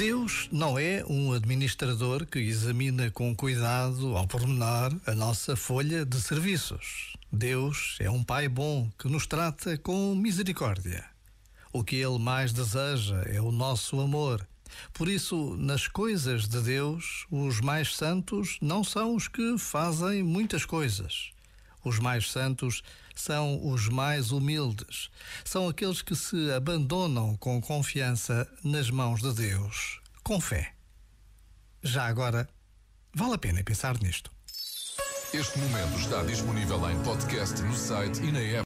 Deus não é um administrador que examina com cuidado, ao pormenor, a nossa folha de serviços. Deus é um Pai bom que nos trata com misericórdia. O que Ele mais deseja é o nosso amor. Por isso, nas coisas de Deus, os mais santos não são os que fazem muitas coisas. Os mais santos são os mais humildes, são aqueles que se abandonam com confiança nas mãos de Deus, com fé. Já agora, vale a pena pensar nisto. Este momento está disponível em podcast no site e na app.